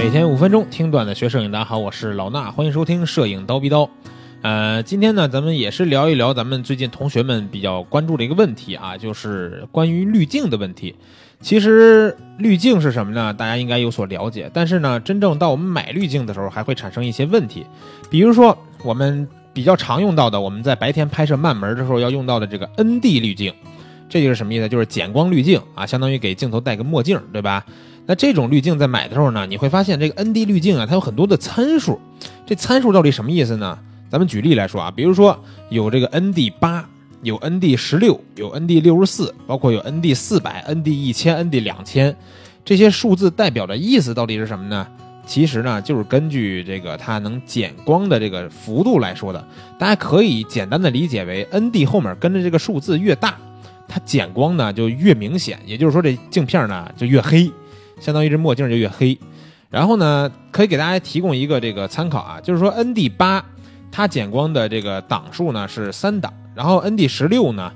每天五分钟听段子学摄影，大家好，我是老衲，欢迎收听摄影刀逼刀。呃，今天呢，咱们也是聊一聊咱们最近同学们比较关注的一个问题啊，就是关于滤镜的问题。其实滤镜是什么呢？大家应该有所了解，但是呢，真正到我们买滤镜的时候，还会产生一些问题。比如说，我们比较常用到的，我们在白天拍摄慢门的时候要用到的这个 ND 滤镜，这就是什么意思？就是减光滤镜啊，相当于给镜头戴个墨镜，对吧？那这种滤镜在买的时候呢，你会发现这个 ND 滤镜啊，它有很多的参数。这参数到底什么意思呢？咱们举例来说啊，比如说有这个 ND 八，有 ND 十六，有 ND 六十四，包括有 ND 四百、ND 一千、ND 两千，这些数字代表的意思到底是什么呢？其实呢，就是根据这个它能减光的这个幅度来说的。大家可以简单的理解为 ND 后面跟着这个数字越大，它减光呢就越明显，也就是说这镜片呢就越黑。相当于这墨镜就越黑，然后呢，可以给大家提供一个这个参考啊，就是说 ND 八它减光的这个档数呢是三档，然后 ND 十六呢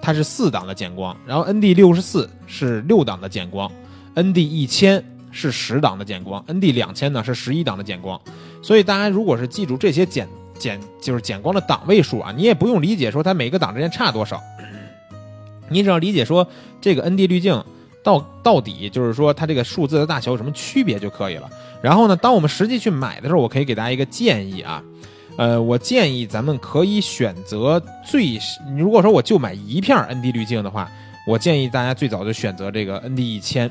它是四档的减光，然后 ND 六十四是六档的减光，ND 一千是十档的减光，ND 两千呢是十一档的减光。所以大家如果是记住这些减减就是减光的档位数啊，你也不用理解说它每个档之间差多少，你只要理解说这个 ND 滤镜。到到底就是说它这个数字的大小有什么区别就可以了。然后呢，当我们实际去买的时候，我可以给大家一个建议啊，呃，我建议咱们可以选择最，如果说我就买一片 ND 滤镜的话，我建议大家最早就选择这个 ND 一千，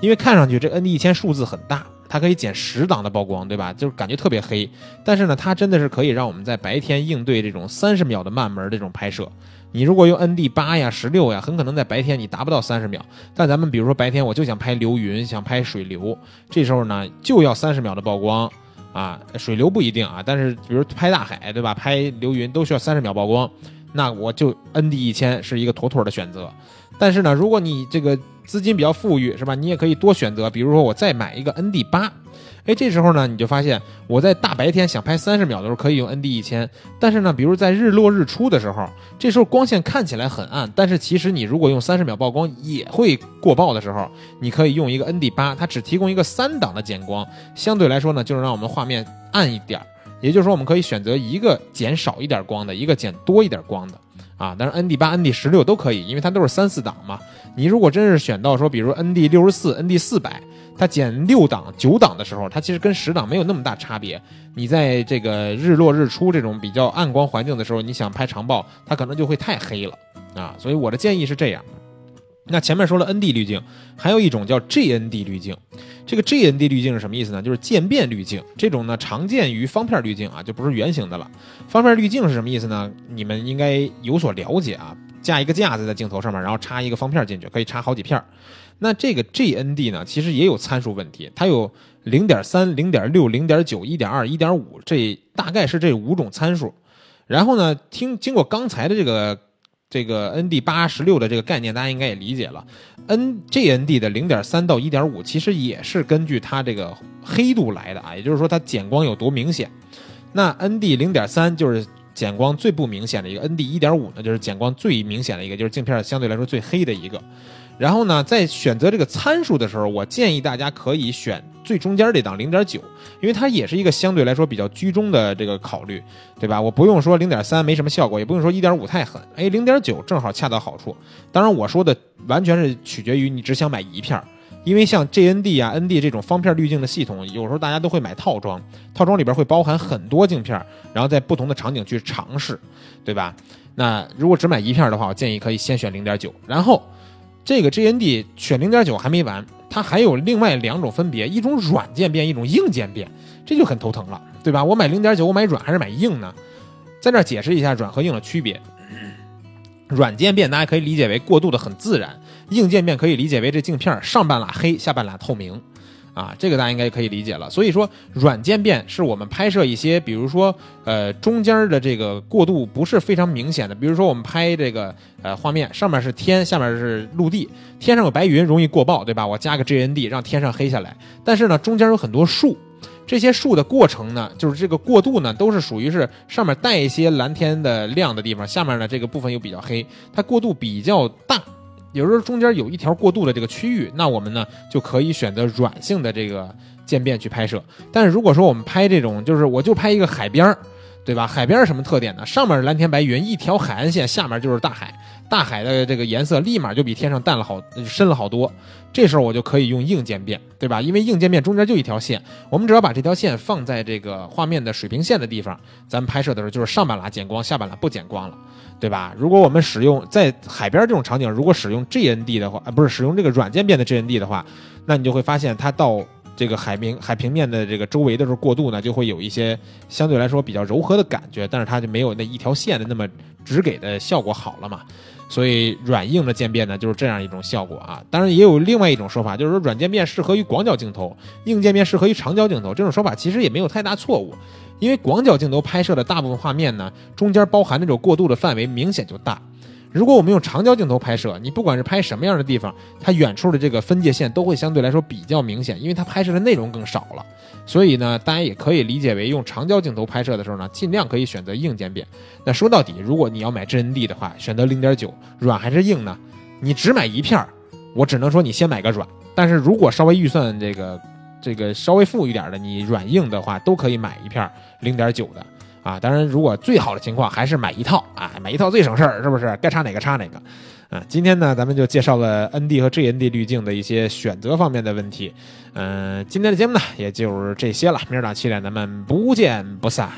因为看上去这 ND 一千数字很大，它可以减十档的曝光，对吧？就是感觉特别黑。但是呢，它真的是可以让我们在白天应对这种三十秒的慢门这种拍摄。你如果用 ND 八呀、十六呀，很可能在白天你达不到三十秒。但咱们比如说白天我就想拍流云，想拍水流，这时候呢就要三十秒的曝光啊。水流不一定啊，但是比如拍大海，对吧？拍流云都需要三十秒曝光，那我就 ND 一千是一个妥妥的选择。但是呢，如果你这个资金比较富裕，是吧？你也可以多选择，比如说我再买一个 ND 八。哎，这时候呢，你就发现我在大白天想拍三十秒的时候可以用 ND 一千，但是呢，比如在日落日出的时候，这时候光线看起来很暗，但是其实你如果用三十秒曝光也会过曝的时候，你可以用一个 ND 八，它只提供一个三档的减光，相对来说呢，就是让我们画面暗一点儿，也就是说我们可以选择一个减少一点光的，一个减多一点光的。啊，但是 ND 八、ND 十六都可以，因为它都是三四档嘛。你如果真是选到说，比如 ND 六十四、ND 四百，它减六档、九档的时候，它其实跟十档没有那么大差别。你在这个日落日出这种比较暗光环境的时候，你想拍长曝，它可能就会太黑了啊。所以我的建议是这样。那前面说了 ND 滤镜，还有一种叫 GND 滤镜。这个 GND 滤镜是什么意思呢？就是渐变滤镜。这种呢常见于方片滤镜啊，就不是圆形的了。方片滤镜是什么意思呢？你们应该有所了解啊。架一个架子在镜头上面，然后插一个方片进去，可以插好几片。那这个 GND 呢，其实也有参数问题，它有零点三、零点六、零点九、一点二、一点五，这大概是这五种参数。然后呢，听经过刚才的这个。这个 ND 八十六的这个概念，大家应该也理解了。NGND 的零点三到一点五，其实也是根据它这个黑度来的啊，也就是说它减光有多明显。那 ND 零点三就是减光最不明显的一个，ND 一点五呢就是减光最明显的一个，就是镜片相对来说最黑的一个。然后呢，在选择这个参数的时候，我建议大家可以选最中间这档零点九，因为它也是一个相对来说比较居中的这个考虑，对吧？我不用说零点三没什么效果，也不用说一点五太狠，哎，零点九正好恰到好处。当然，我说的完全是取决于你只想买一片儿，因为像 GND 啊、ND 这种方片滤镜的系统，有时候大家都会买套装，套装里边会包含很多镜片，然后在不同的场景去尝试，对吧？那如果只买一片的话，我建议可以先选零点九，然后。这个 GND 选零点九还没完，它还有另外两种分别，一种软渐变，一种硬渐变，这就很头疼了，对吧？我买零点九，我买软还是买硬呢？在这解释一下软和硬的区别。软渐变大家可以理解为过渡的很自然，硬渐变可以理解为这镜片上半拉黑，下半拉透明。啊，这个大家应该可以理解了。所以说，软渐变是我们拍摄一些，比如说，呃，中间的这个过渡不是非常明显的。比如说，我们拍这个呃画面，上面是天，下面是陆地，天上有白云容易过曝，对吧？我加个 GND 让天上黑下来。但是呢，中间有很多树，这些树的过程呢，就是这个过渡呢，都是属于是上面带一些蓝天的亮的地方，下面呢这个部分又比较黑，它过渡比较大。有时候中间有一条过渡的这个区域，那我们呢就可以选择软性的这个渐变去拍摄。但是如果说我们拍这种，就是我就拍一个海边儿，对吧？海边儿什么特点呢？上面是蓝天白云，一条海岸线，下面就是大海，大海的这个颜色立马就比天上淡了好深了好多。这时候我就可以用硬渐变，对吧？因为硬渐变中间就一条线，我们只要把这条线放在这个画面的水平线的地方，咱们拍摄的时候就是上半拉减光，下半拉不减光了。对吧？如果我们使用在海边这种场景，如果使用 GND 的话，啊，不是使用这个软渐变的 GND 的话，那你就会发现它到这个海平海平面的这个周围的时候过渡呢，就会有一些相对来说比较柔和的感觉，但是它就没有那一条线的那么直给的效果好了嘛。所以软硬的渐变呢，就是这样一种效果啊。当然也有另外一种说法，就是说软渐变适合于广角镜头，硬渐变适合于长焦镜头。这种说法其实也没有太大错误。因为广角镜头拍摄的大部分画面呢，中间包含那种过渡的范围明显就大。如果我们用长焦镜头拍摄，你不管是拍什么样的地方，它远处的这个分界线都会相对来说比较明显，因为它拍摄的内容更少了。所以呢，大家也可以理解为用长焦镜头拍摄的时候呢，尽量可以选择硬渐变。那说到底，如果你要买 GND 的话，选择零点九，软还是硬呢？你只买一片儿，我只能说你先买个软。但是如果稍微预算这个。这个稍微富裕点的，你软硬的话都可以买一片零点九的啊。当然，如果最好的情况还是买一套啊，买一套最省事儿，是不是？该插哪个插哪个啊。今天呢，咱们就介绍了 ND 和 GND 滤镜的一些选择方面的问题。嗯，今天的节目呢，也就是这些了。明儿早上七点，咱们不见不散。